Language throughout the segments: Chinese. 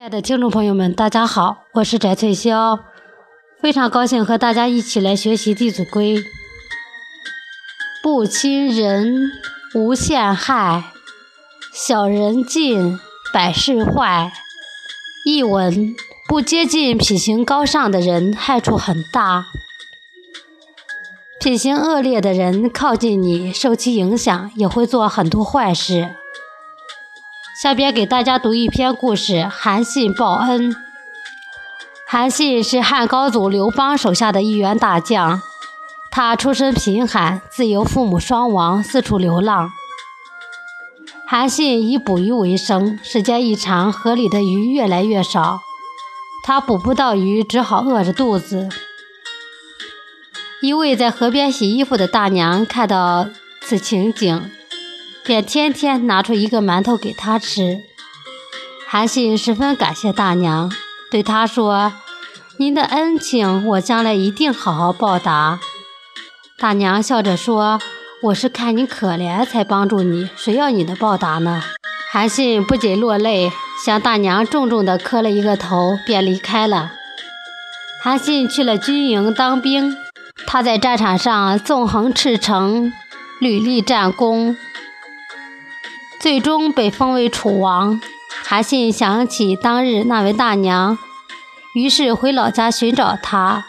亲爱的听众朋友们，大家好，我是翟翠霄，非常高兴和大家一起来学习《弟子规》。不亲人，无限害；小人近，百事坏。译文：不接近品行高尚的人，害处很大；品行恶劣的人靠近你，受其影响，也会做很多坏事。下边给大家读一篇故事：韩信报恩。韩信是汉高祖刘邦手下的一员大将，他出身贫寒，自幼父母双亡，四处流浪。韩信以捕鱼为生，时间一长，河里的鱼越来越少，他捕不到鱼，只好饿着肚子。一位在河边洗衣服的大娘看到此情景。便天天拿出一个馒头给他吃。韩信十分感谢大娘，对他说：“您的恩情，我将来一定好好报答。”大娘笑着说：“我是看你可怜才帮助你，谁要你的报答呢？”韩信不仅落泪，向大娘重重地磕了一个头，便离开了。韩信去了军营当兵，他在战场上纵横驰骋，屡立战功。最终被封为楚王。韩信想起当日那位大娘，于是回老家寻找她。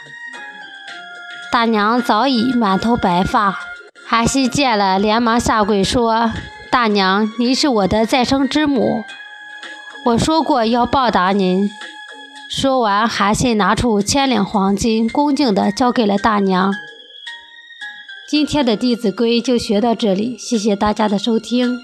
大娘早已满头白发，韩信见了，连忙下跪说：“大娘，您是我的再生之母，我说过要报答您。”说完，韩信拿出千两黄金，恭敬地交给了大娘。今天的《弟子规》就学到这里，谢谢大家的收听。